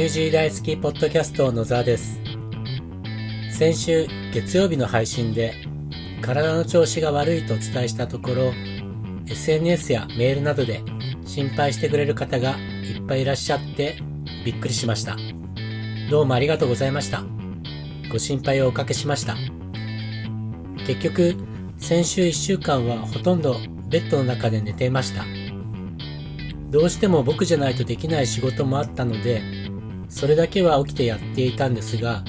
ニュージー大好きポッドキャスト野沢です。先週月曜日の配信で体の調子が悪いとお伝えしたところ SNS やメールなどで心配してくれる方がいっぱいいらっしゃってびっくりしました。どうもありがとうございました。ご心配をおかけしました。結局先週1週間はほとんどベッドの中で寝ていました。どうしても僕じゃないとできない仕事もあったのでそれだけは起きてやっていたんですが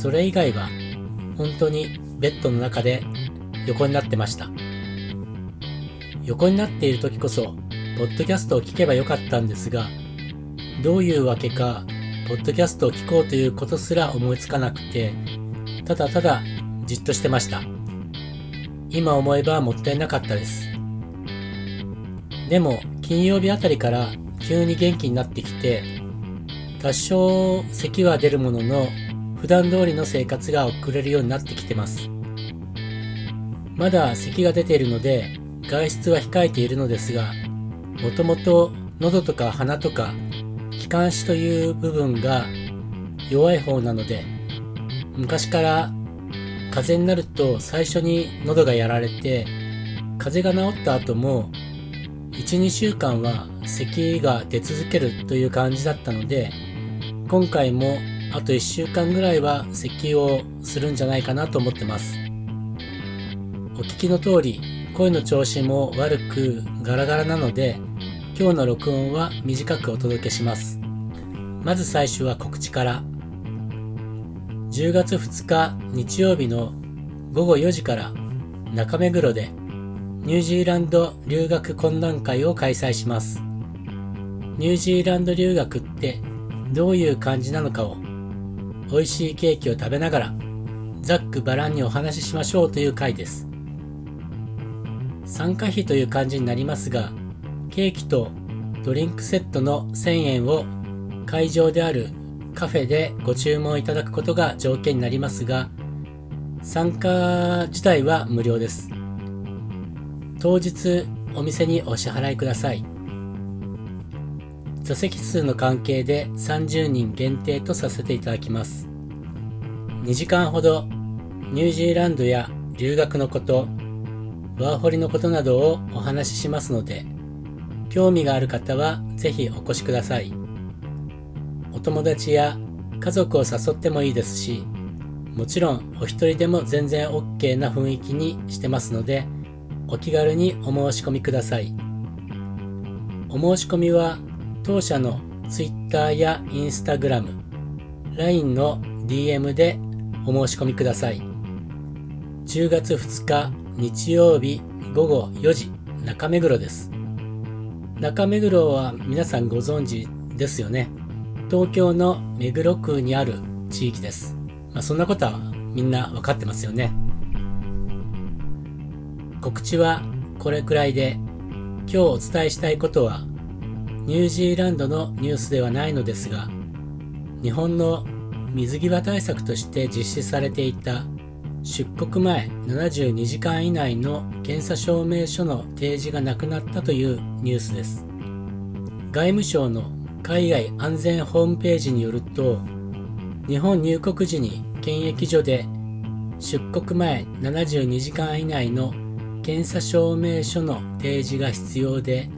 それ以外は本当にベッドの中で横になってました。横になっている時こそポッドキャストを聞けばよかったんですがどういうわけかポッドキャストを聞こうということすら思いつかなくてただただじっとしてました。今思えばもったいなかったです。でも金曜日あたりから急に元気になってきて多少咳は出るものの普段通りの生活が送れるようになってきてます。まだ咳が出ているので外出は控えているのですがもともと喉とか鼻とか気管支という部分が弱い方なので昔から風邪になると最初に喉がやられて風邪が治った後も12週間は咳が出続けるという感じだったので今回もあと1週間ぐらいは咳をするんじゃないかなと思ってます。お聞きの通り声の調子も悪くガラガラなので今日の録音は短くお届けします。まず最初は告知から。10月2日日曜日の午後4時から中目黒でニュージーランド留学懇談会を開催します。ニュージーランド留学ってどういう感じなのかを美味しいケーキを食べながらざっくばらんにお話ししましょうという会です。参加費という感じになりますが、ケーキとドリンクセットの1000円を会場であるカフェでご注文いただくことが条件になりますが、参加自体は無料です。当日お店にお支払いください。座席数の関係で30人限定とさせていただきます。2時間ほどニュージーランドや留学のこと、ワーホリのことなどをお話ししますので、興味がある方はぜひお越しください。お友達や家族を誘ってもいいですし、もちろんお一人でも全然 OK な雰囲気にしてますので、お気軽にお申し込みください。お申し込みは当社の Twitter や Instagram、LINE の DM でお申し込みください。10月2日日曜日午後4時中目黒です。中目黒は皆さんご存知ですよね。東京の目黒区にある地域です。まあ、そんなことはみんな分かってますよね。告知はこれくらいで、今日お伝えしたいことは、ニュージーランドのニュースではないのですが、日本の水際対策として実施されていた出国前72時間以内の検査証明書の提示がなくなったというニュースです。外務省の海外安全ホームページによると、日本入国時に検疫所で出国前72時間以内の検査証明書の提示が必要で、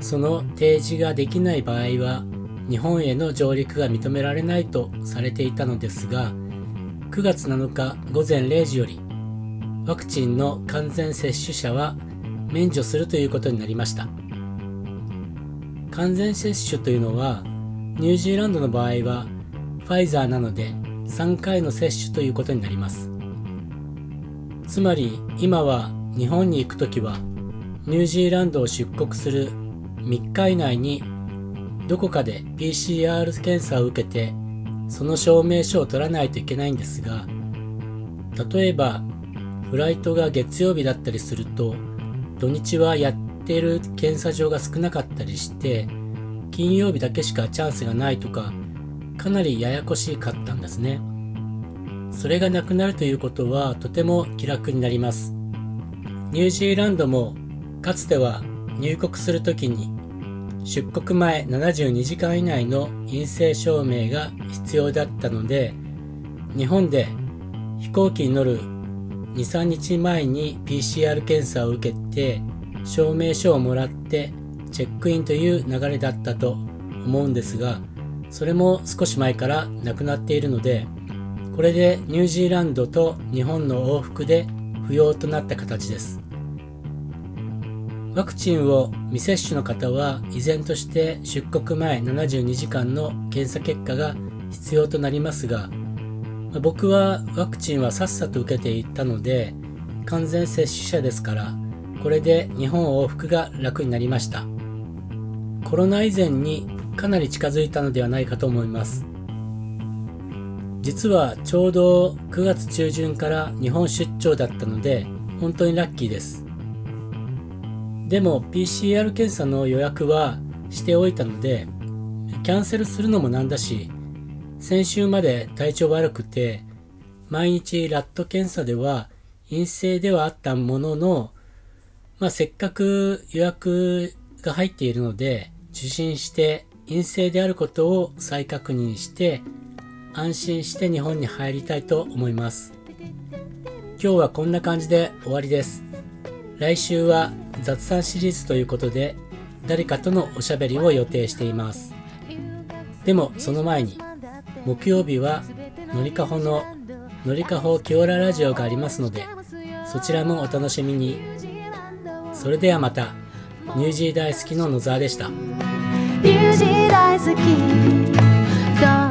その提示ができない場合は日本への上陸が認められないとされていたのですが、9月7日午前0時よりワクチンの完全接種者は免除するということになりました。完全接種というのはニュージーランドの場合はファイザーなので3回の接種ということになります。つまり今は日本に行くときはニュージーランドを出国する3日以内にどこかで PCR 検査を受けてその証明書を取らないといけないんですが例えばフライトが月曜日だったりすると土日はやっている検査場が少なかったりして金曜日だけしかチャンスがないとかかなりややこしかったんですね。それがなくなるということはとても気楽になります。ニュージーランドもかつては入国するときに出国前72時間以内の陰性証明が必要だったので日本で飛行機に乗る23日前に PCR 検査を受けて証明書をもらってチェックインという流れだったと思うんですがそれも少し前からなくなっているのでこれでニュージーランドと日本の往復で不要となった形です。ワクチンを未接種の方は依然として出国前72時間の検査結果が必要となりますが僕はワクチンはさっさと受けていったので完全接種者ですからこれで日本往復が楽になりました。コロナ以前にかなり近づいたのではないかと思います。実はちょうど9月中旬から日本出張だったので本当にラッキーです。でも PCR 検査の予約はしておいたのでキャンセルするのもなんだし先週まで体調悪くて毎日ラット検査では陰性ではあったものの、まあ、せっかく予約が入っているので受診して陰性であることを再確認して安心して日本に入りたいと思います。今日はこんな感じで終わりです。来週は雑談シリーズということで誰かとのおしゃべりを予定しています。でもその前に木曜日はのりかほののりかほきおらラジオがありますのでそちらもお楽しみに。それではまたニュージー大好きの野沢でした。ニュージー大好き